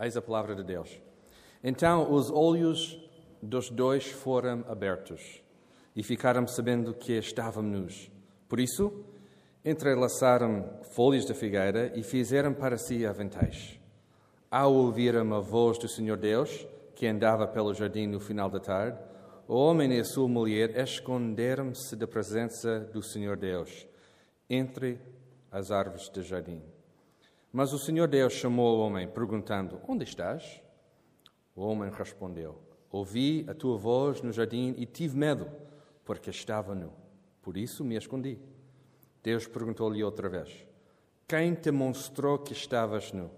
Eis a palavra de Deus. Então os olhos dos dois foram abertos e ficaram sabendo que estavam nus. Por isso, entrelaçaram folhas de figueira e fizeram para si aventais. Ao ouviram a voz do Senhor Deus, que andava pelo jardim no final da tarde, o homem e a sua mulher esconderam-se da presença do Senhor Deus entre as árvores do jardim. Mas o Senhor Deus chamou o homem, perguntando: Onde estás? O homem respondeu: Ouvi a tua voz no jardim e tive medo, porque estava nu. Por isso me escondi. Deus perguntou-lhe outra vez: Quem te mostrou que estavas nu?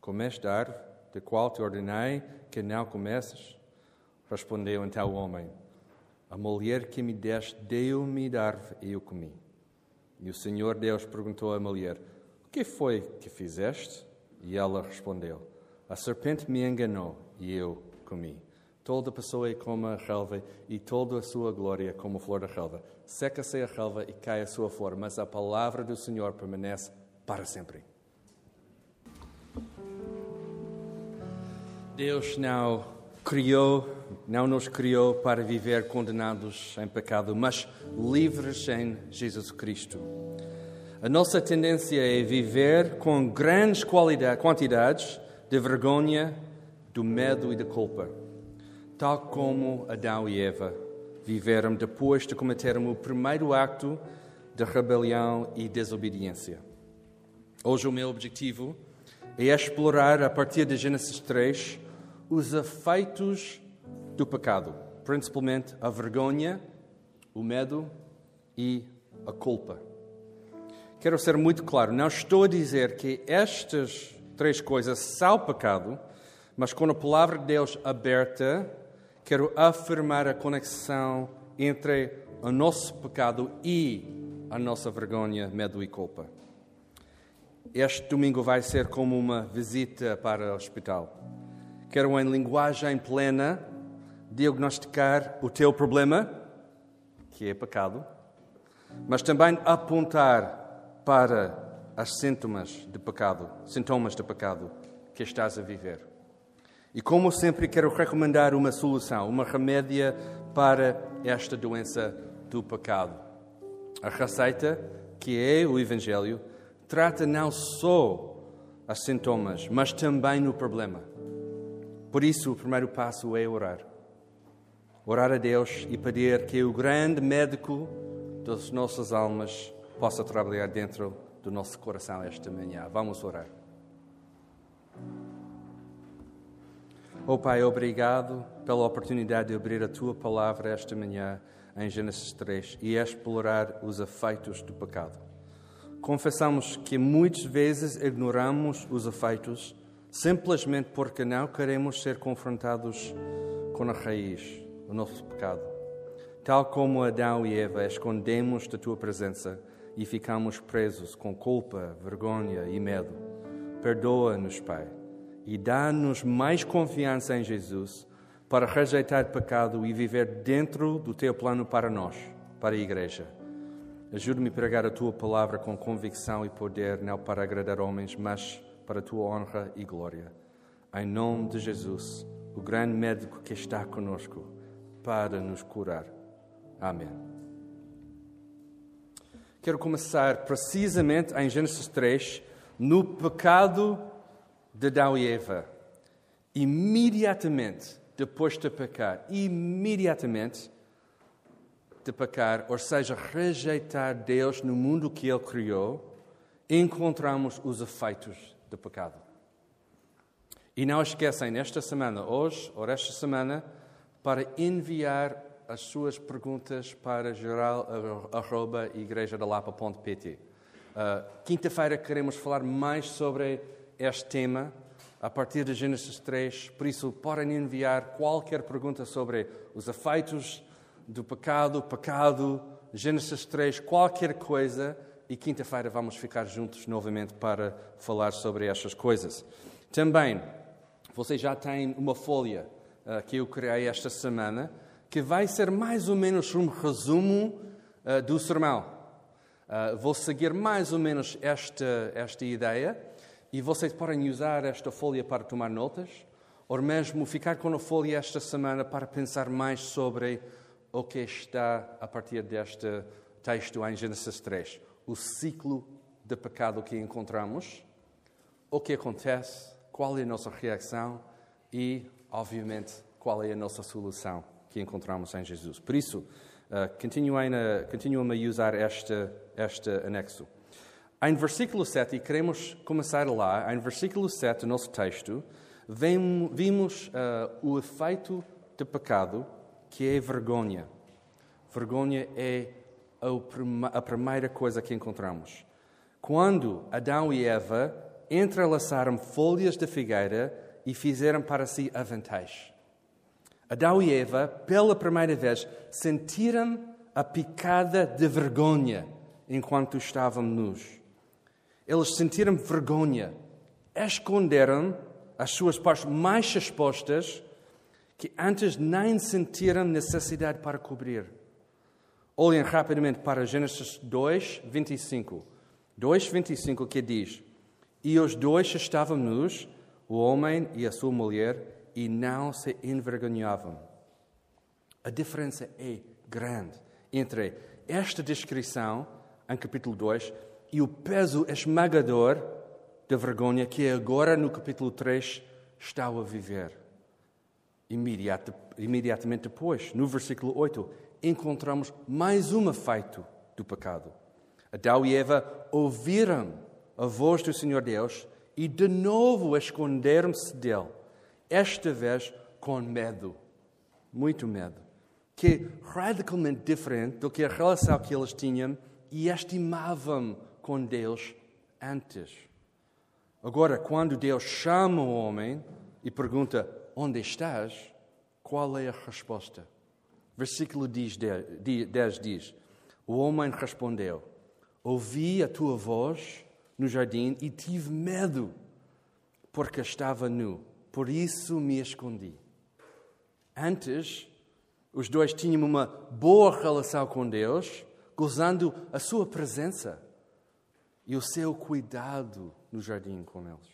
Comeste a árvore de qual te ordenei que não comesses? Respondeu então o homem: A mulher que me deste deu-me da árvore e eu comi. E o Senhor Deus perguntou à mulher: que foi que fizeste? E ela respondeu: A serpente me enganou e eu comi. Toda pessoa é como a relva e toda a sua glória como a flor da relva. Seca-se a relva e cai a sua flor, mas a palavra do Senhor permanece para sempre. Deus não criou, não nos criou para viver condenados em pecado, mas livres em Jesus Cristo. A nossa tendência é viver com grandes quantidades de vergonha, do medo e da culpa, tal como Adão e Eva viveram depois de cometerem o primeiro acto de rebelião e desobediência. Hoje, o meu objetivo é explorar, a partir de Gênesis 3, os efeitos do pecado, principalmente a vergonha, o medo e a culpa. Quero ser muito claro, não estou a dizer que estas três coisas são pecado, mas com a palavra de Deus aberta, quero afirmar a conexão entre o nosso pecado e a nossa vergonha, medo e culpa. Este domingo vai ser como uma visita para o hospital. Quero, em linguagem plena, diagnosticar o teu problema, que é pecado, mas também apontar para as sintomas de pecado, sintomas de pecado que estás a viver. E como sempre, quero recomendar uma solução, uma remédia para esta doença do pecado. A receita, que é o Evangelho, trata não só os sintomas, mas também o problema. Por isso, o primeiro passo é orar. Orar a Deus e pedir que o grande médico das nossas almas possa trabalhar dentro do nosso coração esta manhã. Vamos orar. Oh Pai, obrigado pela oportunidade de abrir a tua palavra esta manhã em Gênesis 3 e explorar os efeitos do pecado. Confessamos que muitas vezes ignoramos os efeitos simplesmente porque não queremos ser confrontados com a raiz, o nosso pecado. Tal como Adão e Eva escondemos da tua presença e ficamos presos com culpa, vergonha e medo. Perdoa-nos, Pai, e dá-nos mais confiança em Jesus para rejeitar pecado e viver dentro do teu plano para nós, para a Igreja. Ajude-me a pregar a tua palavra com convicção e poder, não para agradar homens, mas para a tua honra e glória. Em nome de Jesus, o grande médico que está conosco, para nos curar. Amém. Quero começar precisamente em Gênesis 3, no pecado de Adão e Eva. Imediatamente depois de pecar, imediatamente de pecar, ou seja, rejeitar Deus no mundo que Ele criou, encontramos os efeitos do pecado. E não esquecem, nesta semana, hoje ou esta semana, para enviar as suas perguntas para geral.igrejadalapa.pt. Uh, Quinta-feira queremos falar mais sobre este tema a partir de Gênesis 3, por isso podem enviar qualquer pergunta sobre os efeitos do pecado, pecado, Gênesis 3, qualquer coisa, e quinta-feira vamos ficar juntos novamente para falar sobre estas coisas. Também, você já tem uma folha uh, que eu criei esta semana, que vai ser mais ou menos um resumo uh, do sermão. Uh, vou seguir mais ou menos esta, esta ideia E vocês podem usar esta folha para tomar notas, ou mesmo ficar com a folha esta semana para pensar mais sobre o que está a partir deste texto em Gênesis 3. O ciclo de pecado que encontramos, o que acontece, qual é a nossa reação e, obviamente, qual é a nossa solução que encontramos em Jesus. Por isso, uh, a, continuem a usar este, este anexo. Em versículo 7, e queremos começar lá, em versículo 7 do nosso texto, vimos uh, o efeito do pecado, que é vergonha. Vergonha é a primeira coisa que encontramos. Quando Adão e Eva entrelaçaram folhas de figueira e fizeram para si aventais. Adão e Eva, pela primeira vez, sentiram a picada de vergonha enquanto estavam nus. Eles sentiram vergonha, esconderam as suas partes mais expostas que antes nem sentiram necessidade para cobrir. Olhem rapidamente para Gênesis 2, 25. 2, 25 que diz: E os dois estavam nus, o homem e a sua mulher, e não se envergonhavam. A diferença é grande entre esta descrição, em capítulo 2, e o peso esmagador da vergonha que agora no capítulo 3 está a viver. imediatamente depois, no versículo 8, encontramos mais um efeito do pecado. Adão e Eva ouviram a voz do Senhor Deus e de novo esconderam-se dele, esta vez com medo, muito medo, que é radicalmente diferente do que a relação que eles tinham e estimavam com Deus antes. Agora, quando Deus chama o homem e pergunta: Onde estás? Qual é a resposta? Versículo 10 diz: O homem respondeu: Ouvi a tua voz no jardim e tive medo, porque estava nu, por isso me escondi. Antes, os dois tinham uma boa relação com Deus, gozando a sua presença e o seu cuidado no jardim com eles.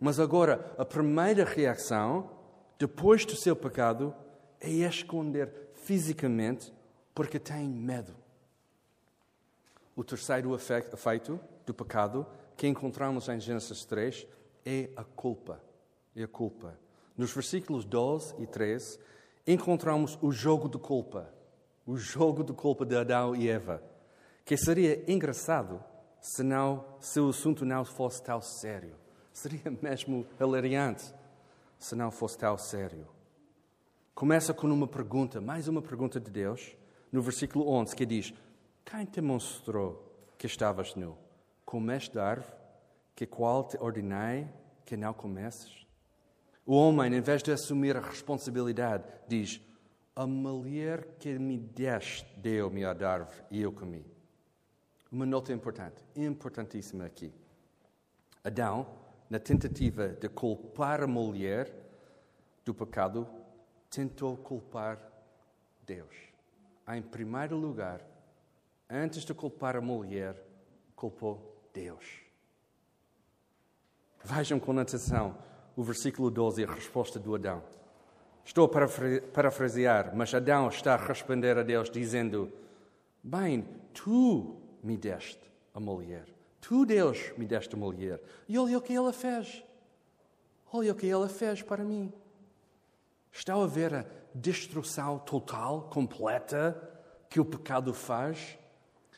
Mas agora, a primeira reação, depois do seu pecado, é esconder fisicamente porque tem medo. O terceiro efeito do pecado que encontramos em Gênesis 3 é a culpa. É a culpa. Nos versículos 12 e 13, encontramos o jogo de culpa. O jogo de culpa de Adão e Eva. Que seria engraçado se, não, se o assunto não fosse tão sério. Seria mesmo hilariante se não fosse tão sério. Começa com uma pergunta, mais uma pergunta de Deus, no versículo 11, que diz: Quem te mostrou que estavas nu? Comeste da árvore que qual te ordenei que não comesses? O homem, em vez de assumir a responsabilidade, diz: A mulher que me deste deu-me a árvore e eu comi. Uma nota importante, importantíssima aqui. Adão, na tentativa de culpar a mulher do pecado, tentou culpar Deus. Em primeiro lugar, antes de culpar a mulher, culpou Deus. Vejam com atenção o versículo 12 e a resposta do Adão. Estou a parafrasear, mas Adão está a responder a Deus dizendo: Bem, tu me deste a mulher. Tu, Deus, me deste a mulher. E olha o que ela fez. Olha o que ela fez para mim. Está a ver a destruição total, completa, que o pecado faz?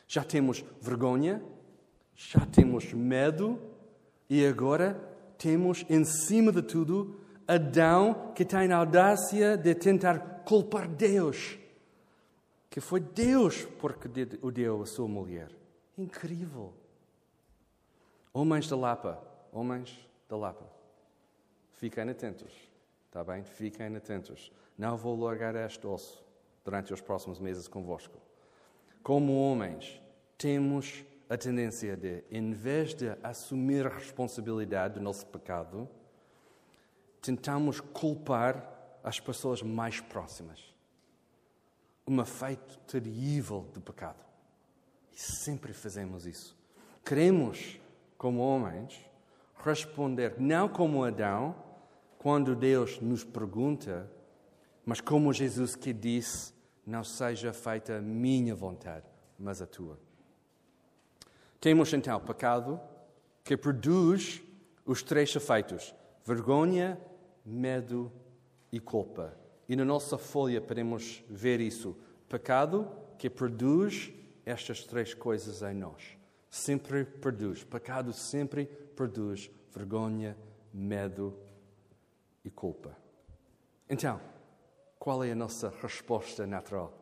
Já temos vergonha, já temos medo e agora temos, em cima de tudo, Adão que tem a audácia de tentar culpar Deus que foi Deus porque o deu a sua mulher. Incrível. Homens da Lapa, homens da Lapa, fiquem atentos, está bem? Fiquem atentos. Não vou largar este osso durante os próximos meses convosco. Como homens, temos a tendência de, em vez de assumir a responsabilidade do nosso pecado, tentamos culpar as pessoas mais próximas um efeito terrível do pecado. E sempre fazemos isso. Queremos, como homens, responder, não como Adão, quando Deus nos pergunta, mas como Jesus que disse: Não seja feita a minha vontade, mas a tua. Temos então pecado que produz os três efeitos: vergonha, medo e culpa. E na nossa folha podemos ver isso. Pecado que produz estas três coisas em nós. Sempre produz. Pecado sempre produz vergonha, medo e culpa. Então, qual é a nossa resposta natural?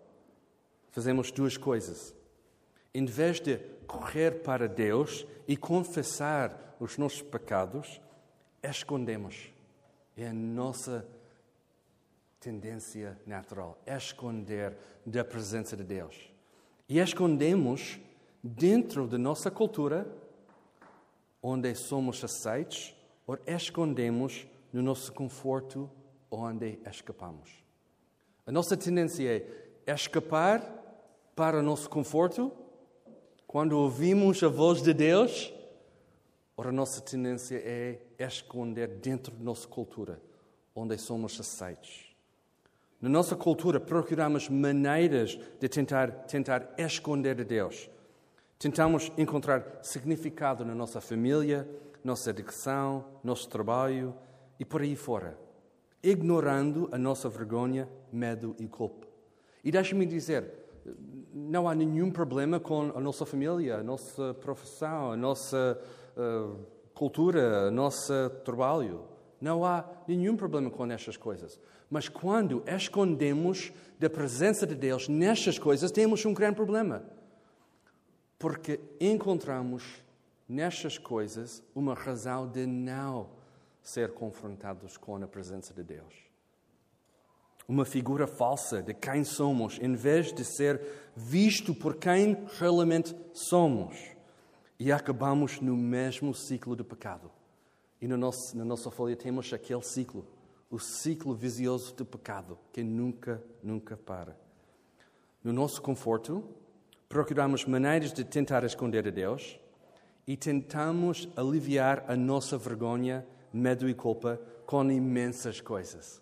Fazemos duas coisas. Em vez de correr para Deus e confessar os nossos pecados, escondemos. É a nossa tendência natural, esconder da presença de Deus. E escondemos dentro da nossa cultura, onde somos aceitos, ou escondemos no nosso conforto, onde escapamos. A nossa tendência é escapar para o nosso conforto quando ouvimos a voz de Deus, a nossa tendência é esconder dentro da nossa cultura, onde somos aceitos. Na nossa cultura, procuramos maneiras de tentar, tentar esconder a Deus. Tentamos encontrar significado na nossa família, nossa educação, nosso trabalho e por aí fora, ignorando a nossa vergonha, medo e culpa. E deixe-me dizer, não há nenhum problema com a nossa família, a nossa profissão, a nossa uh, cultura, o nosso trabalho. Não há nenhum problema com estas coisas. Mas quando escondemos da presença de Deus nestas coisas, temos um grande problema. Porque encontramos nestas coisas uma razão de não ser confrontados com a presença de Deus. Uma figura falsa de quem somos, em vez de ser visto por quem realmente somos. E acabamos no mesmo ciclo de pecado. E no nosso, na nossa folha temos aquele ciclo o ciclo vicioso do pecado que nunca, nunca para. No nosso conforto, procuramos maneiras de tentar esconder a Deus e tentamos aliviar a nossa vergonha, medo e culpa com imensas coisas.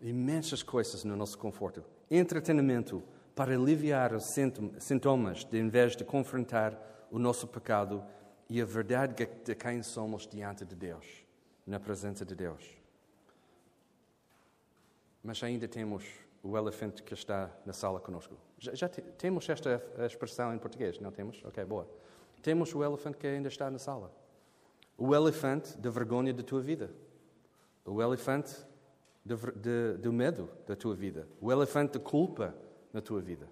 Imensas coisas no nosso conforto. Entretenimento para aliviar os sintomas, de, em vez de confrontar o nosso pecado e a verdade de quem somos diante de Deus, na presença de Deus. Mas ainda temos o elefante que está na sala conosco. Já, já te, temos esta expressão em português, não temos? Ok, boa. Temos o elefante que ainda está na sala. O elefante da vergonha da tua vida. O elefante de, de, do medo da tua vida. O elefante da culpa na tua vida.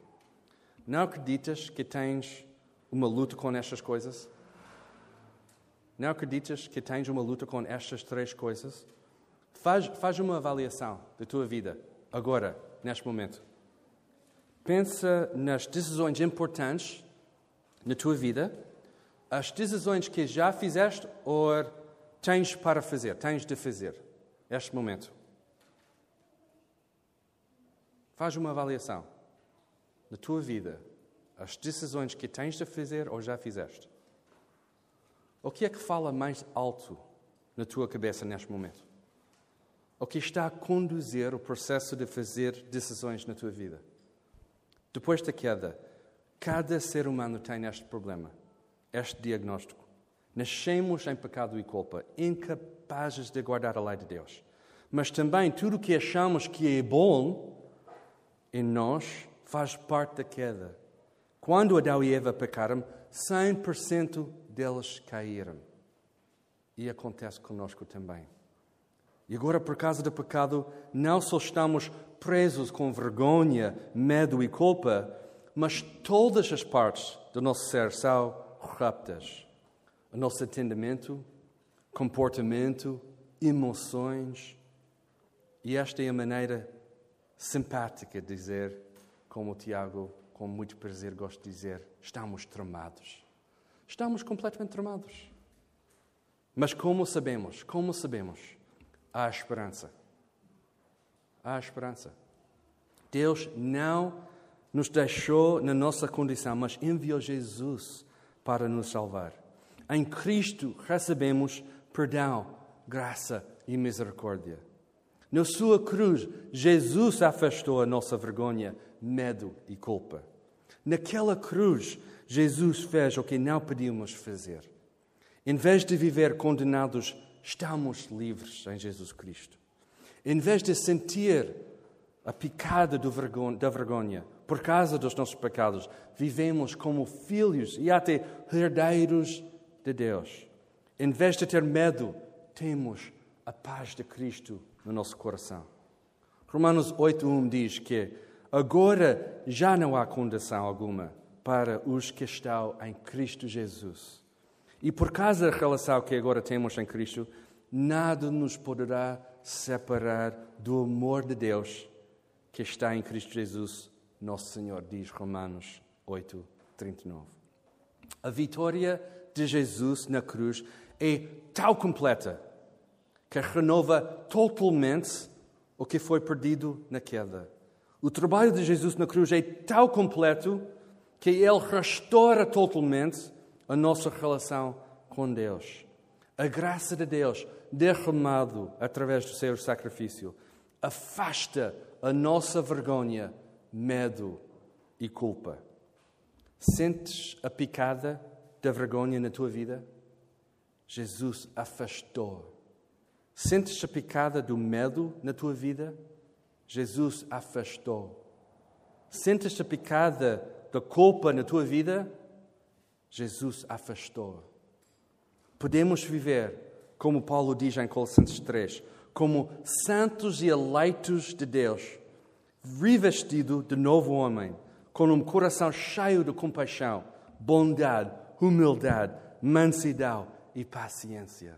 Não acreditas que tens uma luta com estas coisas? Não acreditas que tens uma luta com estas três coisas? Faz, faz uma avaliação da tua vida, agora, neste momento. Pensa nas decisões importantes na tua vida, as decisões que já fizeste ou tens para fazer, tens de fazer, neste momento. Faz uma avaliação da tua vida, as decisões que tens de fazer ou já fizeste. O que é que fala mais alto na tua cabeça neste momento? o que está a conduzir o processo de fazer decisões na tua vida. Depois da queda, cada ser humano tem este problema, este diagnóstico. Nascemos em pecado e culpa, incapazes de guardar a lei de Deus. Mas também tudo o que achamos que é bom em nós faz parte da queda. Quando Adão e Eva pecaram, 100% deles caíram. E acontece conosco também. E agora, por causa do pecado, não só estamos presos com vergonha, medo e culpa, mas todas as partes do nosso ser são raptas. O nosso entendimento, comportamento, emoções. E esta é a maneira simpática dizer, como o Tiago, com muito prazer, gosta de dizer: estamos tramados. Estamos completamente tramados. Mas como sabemos? Como sabemos? há esperança. Há esperança. Deus não nos deixou na nossa condição, mas enviou Jesus para nos salvar. Em Cristo recebemos perdão, graça e misericórdia. Na sua cruz, Jesus afastou a nossa vergonha, medo e culpa. Naquela cruz, Jesus fez o que não podíamos fazer. Em vez de viver condenados, estamos livres em Jesus Cristo. Em vez de sentir a picada da vergonha por causa dos nossos pecados, vivemos como filhos e até herdeiros de Deus. Em vez de ter medo, temos a paz de Cristo no nosso coração. Romanos 8:1 diz que agora já não há condenação alguma para os que estão em Cristo Jesus. E por causa da relação que agora temos em Cristo, nada nos poderá separar do amor de Deus que está em Cristo Jesus, nosso Senhor, diz Romanos 8, 39. A vitória de Jesus na cruz é tão completa que renova totalmente o que foi perdido na queda. O trabalho de Jesus na cruz é tão completo que ele restaura totalmente a nossa relação com Deus. A graça de Deus derramado através do seu sacrifício afasta a nossa vergonha, medo e culpa. Sentes a picada da vergonha na tua vida? Jesus afastou. Sentes a picada do medo na tua vida? Jesus afastou. Sentes a picada da culpa na tua vida? Jesus afastou. Podemos viver, como Paulo diz em Colossenses 3, como santos e eleitos de Deus, revestido de novo homem, com um coração cheio de compaixão, bondade, humildade, mansidão e paciência.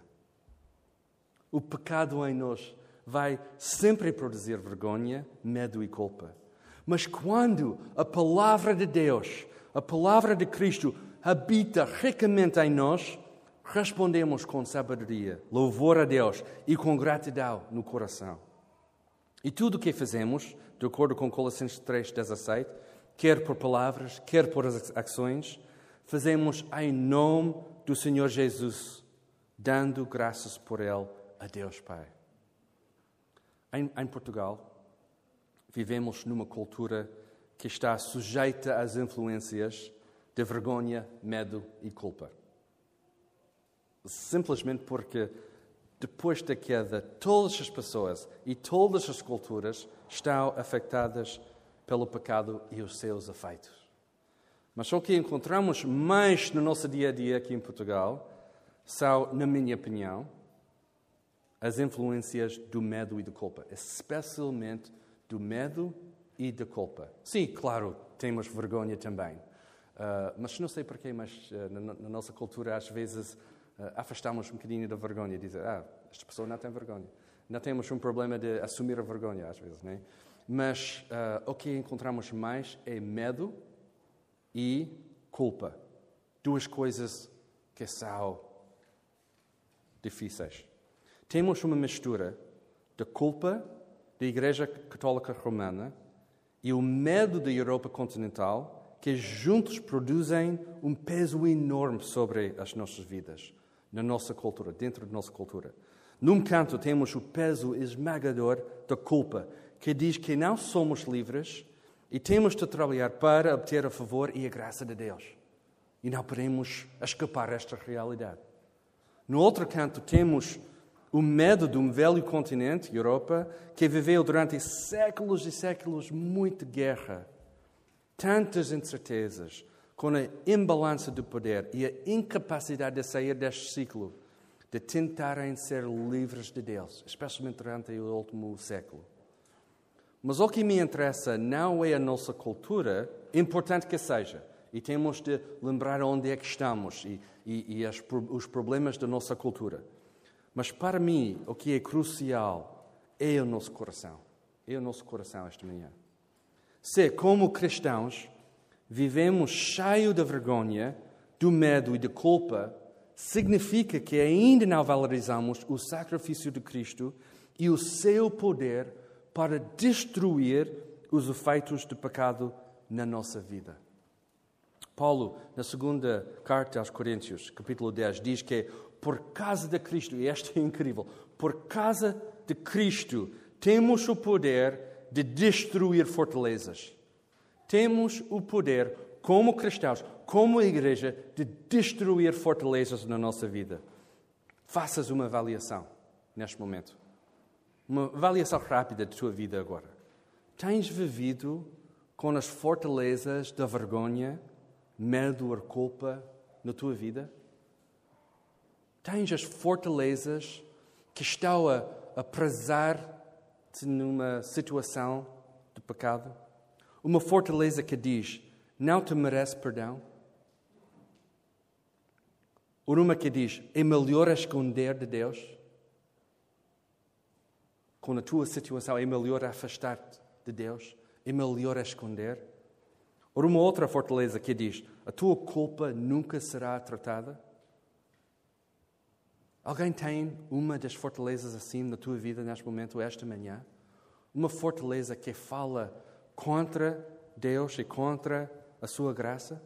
O pecado em nós vai sempre produzir vergonha, medo e culpa. Mas quando a palavra de Deus, a palavra de Cristo, habita ricamente em nós, respondemos com sabedoria, louvor a Deus e com gratidão no coração. E tudo o que fazemos, de acordo com Colossenses 3,17, quer por palavras, quer por ações, fazemos em nome do Senhor Jesus, dando graças por Ele a Deus Pai. Em, em Portugal, vivemos numa cultura que está sujeita às influências de vergonha, medo e culpa simplesmente porque depois da queda, todas as pessoas e todas as culturas estão afetadas pelo pecado e os seus efeitos. Mas o que encontramos mais no nosso dia a dia aqui em Portugal são, na minha opinião, as influências do medo e da culpa, especialmente do medo e da culpa. Sim, claro, temos vergonha também. Uh, mas não sei porquê, mas uh, na, na nossa cultura às vezes uh, afastamos um bocadinho da vergonha dizer, ah, esta pessoa não tem vergonha. Não temos um problema de assumir a vergonha, às vezes, né? Mas o que encontramos mais é medo e culpa. Duas coisas que são difíceis. Temos uma mistura da culpa da Igreja Católica Romana e o medo da Europa continental que juntos produzem um peso enorme sobre as nossas vidas na nossa cultura, dentro da nossa cultura. Num canto temos o peso esmagador da culpa, que diz que não somos livres e temos de trabalhar para obter a favor e a graça de Deus. E não podemos escapar desta realidade. No outro canto temos o medo de um velho continente, Europa, que viveu durante séculos e séculos muita guerra, tantas incertezas, com a imbalança do poder e a incapacidade de sair deste ciclo, de tentarem ser livres de Deus, especialmente durante o último século. Mas o que me interessa não é a nossa cultura, importante que seja, e temos de lembrar onde é que estamos e, e, e as, os problemas da nossa cultura. Mas para mim, o que é crucial é o nosso coração. É o nosso coração esta manhã. Se, como cristãos, vivemos cheio de vergonha, do medo e da culpa, significa que ainda não valorizamos o sacrifício de Cristo e o seu poder para destruir os efeitos do pecado na nossa vida. Paulo, na segunda carta aos Coríntios, capítulo 10, diz que por causa de Cristo, e isto é incrível, por causa de Cristo, temos o poder de destruir fortalezas. Temos o poder, como cristãos, como igreja, de destruir fortalezas na nossa vida. Faças uma avaliação neste momento. Uma avaliação rápida da tua vida agora. Tens vivido com as fortalezas da vergonha, medo ou culpa na tua vida? Tens as fortalezas que estão a, a prezar-te numa situação de pecado? Uma fortaleza que diz: Não te merece perdão? Ou uma que diz: É melhor esconder de Deus? Com a tua situação, é melhor afastar-te de Deus? É melhor esconder? Ou uma outra fortaleza que diz: A tua culpa nunca será tratada? Alguém tem uma das fortalezas assim na tua vida neste momento, esta manhã? Uma fortaleza que fala contra Deus e contra a sua graça?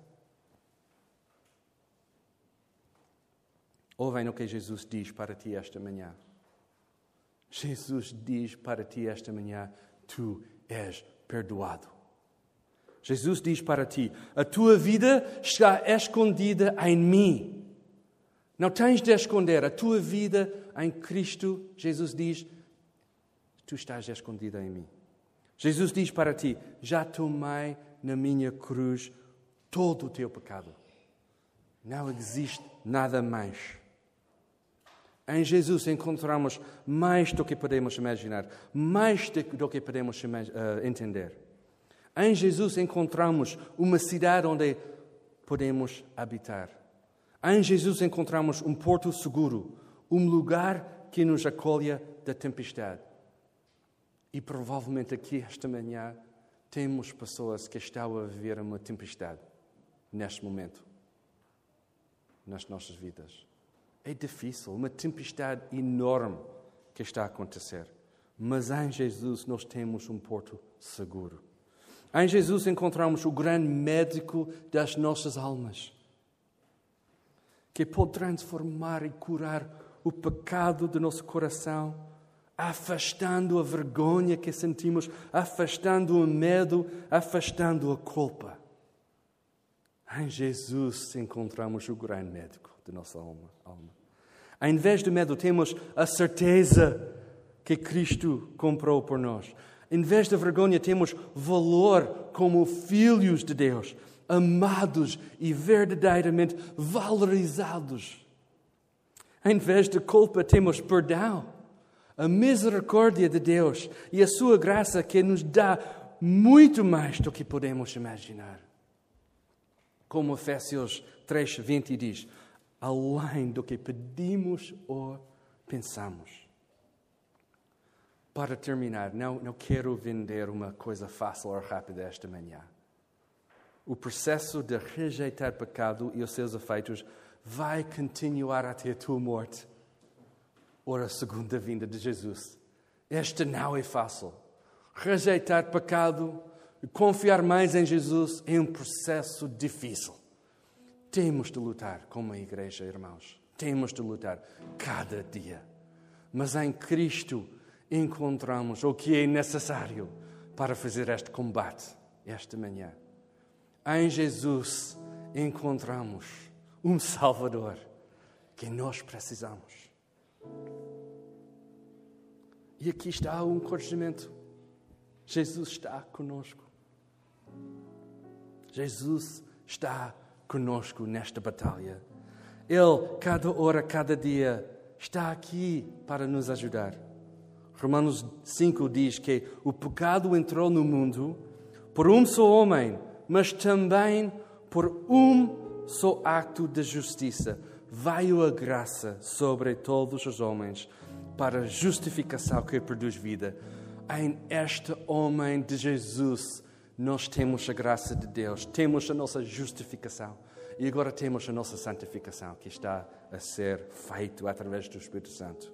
Ouvem o que Jesus diz para ti esta manhã. Jesus diz para ti esta manhã: Tu és perdoado. Jesus diz para ti: A tua vida está escondida em mim. Não tens de esconder a tua vida em Cristo. Jesus diz: Tu estás escondida em mim. Jesus diz para ti: Já tomei na minha cruz todo o teu pecado. Não existe nada mais. Em Jesus encontramos mais do que podemos imaginar, mais do que podemos uh, entender. Em Jesus encontramos uma cidade onde podemos habitar. Em Jesus encontramos um porto seguro, um lugar que nos acolha da tempestade. E provavelmente aqui esta manhã temos pessoas que estão a viver uma tempestade neste momento nas nossas vidas. É difícil, uma tempestade enorme que está a acontecer. Mas em Jesus nós temos um porto seguro. Em Jesus encontramos o grande médico das nossas almas que pode transformar e curar o pecado do nosso coração, afastando a vergonha que sentimos, afastando o medo, afastando a culpa. Em Jesus encontramos o grande médico de nossa alma. Em vez de medo, temos a certeza que Cristo comprou por nós. Em vez de vergonha, temos valor como filhos de Deus amados e verdadeiramente valorizados. Em vez de culpa, temos perdão, a misericórdia de Deus e a sua graça que nos dá muito mais do que podemos imaginar. Como Efésios 3, 20 diz, além do que pedimos ou pensamos. Para terminar, não, não quero vender uma coisa fácil ou rápida esta manhã o processo de rejeitar pecado e os seus efeitos vai continuar até a tua morte ou a segunda vinda de Jesus. Esta não é fácil. Rejeitar pecado e confiar mais em Jesus é um processo difícil. Temos de lutar como a igreja, irmãos. Temos de lutar cada dia. Mas em Cristo encontramos o que é necessário para fazer este combate esta manhã. Em Jesus encontramos um Salvador que nós precisamos. E aqui está o encorajamento. Jesus está conosco. Jesus está conosco nesta batalha. Ele, cada hora, cada dia, está aqui para nos ajudar. Romanos 5 diz que o pecado entrou no mundo por um só homem mas também por um só acto de justiça veio a graça sobre todos os homens para a justificação que produz vida. Em este homem de Jesus, nós temos a graça de Deus, temos a nossa justificação e agora temos a nossa santificação que está a ser feito através do Espírito Santo.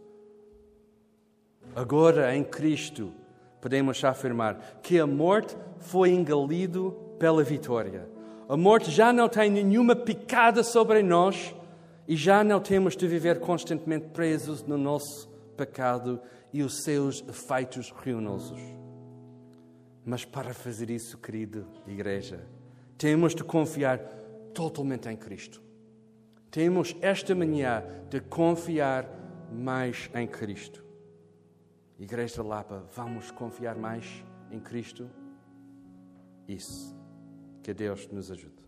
Agora, em Cristo, podemos afirmar que a morte foi engolido pela vitória. A morte já não tem nenhuma picada sobre nós E já não temos de viver constantemente presos no nosso pecado e os seus efeitos ruinosos. Mas para fazer isso, querido igreja, temos de confiar totalmente em Cristo. Temos esta manhã de confiar mais em Cristo. Igreja Lapa, vamos confiar mais em Cristo? Isso. Que Deus nos ajude.